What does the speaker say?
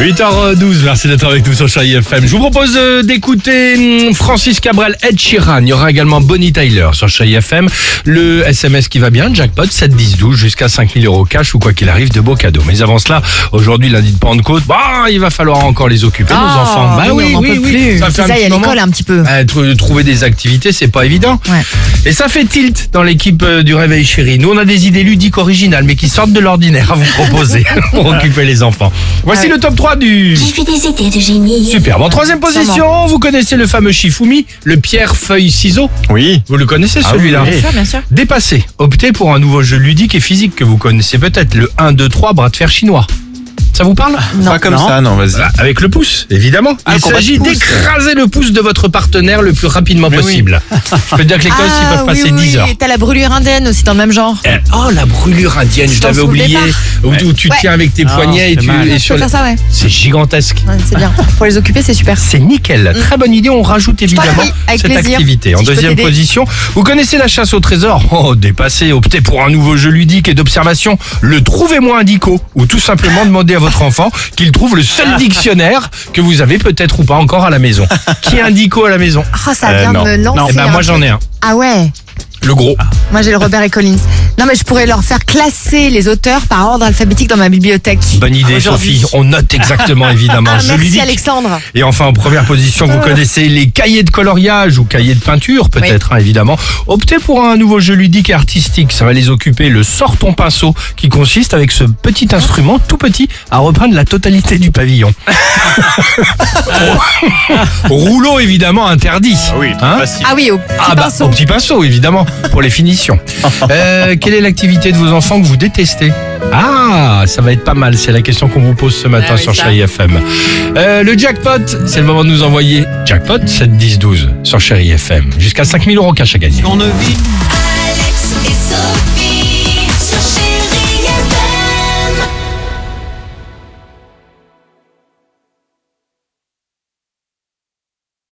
8h12, merci d'être avec nous sur Chérie FM. Je vous propose euh, d'écouter hum, Francis Cabrel, Ed Sheeran. Il y aura également Bonnie Tyler sur Chérie FM. Le SMS qui va bien, jackpot 7 10 12 jusqu'à 5000 euros cash ou quoi qu'il arrive de beaux cadeaux. Mais avant cela, aujourd'hui lundi de Pentecôte, bah, il va falloir encore les occuper nos Ah, enfants. Bah oui, oui, on oui, peut oui. plus. Ça fait un ça, il y petit a moment. l'école un petit peu. Tr- Trouver des activités, c'est pas évident. Ouais. Et ça fait tilt dans l'équipe euh, du Réveil Chéri. Nous, on a des idées ludiques originales, mais qui sortent de l'ordinaire à vous proposer pour occuper les enfants. Voici Ouais. le top 3 du... J'ai fait des idées de génie. Superbe. En troisième position, vous connaissez le fameux Shifumi, le pierre, feuille, ciseau. Oui. Vous le connaissez Ah celui-là oui. Bien sûr, bien sûr. Dépassé. Optez pour un nouveau jeu ludique et physique que vous connaissez peut-être, le 1, 2, 3 bras de fer chinois. Ça vous parle Pas comme non. ça, non, vas-y. Voilà, Avec le pouce, évidemment. Ah, Il le combat de s'agit pouce. d'écraser le pouce de votre partenaire le plus rapidement Mais oui. possible. Je peux te dire que les gosses, ils peuvent Ah, oui, passer oui, 10 heures. oui. T'as la brûlure indienne aussi dans le même genre. Euh, Oh, la brûlure indienne, je t'en l'avais oublié. Où, où tu Ouais. tiens avec tes Ah, poignets et, c'est tu, mal. et Tu sur peux le- faire ça, ouais. C'est gigantesque. Ouais, C'est bien. Pour les occuper, c'est super. C'est nickel. Très bonne idée. On rajoute évidemment prie, avec cette plaisir. activité. En Si je peux deuxième t'aider. position, vous connaissez la chasse au trésor Oh, dépassé. Optez pour un nouveau jeu ludique et d'observation. Le Trouvez-moi un dico. Ou tout simplement demander à votre enfant qu'il trouve le seul dictionnaire que vous avez peut-être ou pas encore à la maison. Qui a un dico à la maison Ah, ça Euh, vient non. de me lancer. Eh ben, un moi j'en ai un. Ah ouais. Le gros. Moi j'ai le Robert et Collins. Non mais je pourrais leur faire classer les auteurs par ordre alphabétique dans ma bibliothèque. Bonne idée. Sophie. On note exactement, évidemment. Ah, merci ludique. Alexandre. Et enfin, en première position, vous connaissez les cahiers de coloriage ou cahiers de peinture, peut-être, hein, évidemment. Optez pour un nouveau jeu ludique et artistique. Ça va les occuper. Le sort ton pinceau, qui consiste avec ce petit instrument tout petit à reprendre la totalité du pavillon. Rouleau, évidemment, interdit. oui, Hein facile. Ah oui, au petit Ah bah, pinceau. au petit pinceau, évidemment, pour les finitions. Euh, quelle est l'activité de vos enfants que vous détestez Ah, ça va être pas mal, c'est la question qu'on vous pose ce matin Ah oui, sur. Chéri FM. Euh, le jackpot, c'est le moment de nous envoyer jackpot 7 10 12 sur Chéri FM. Jusqu'à 5000 euros cash à gagner. On ne vit Alex et Sophie.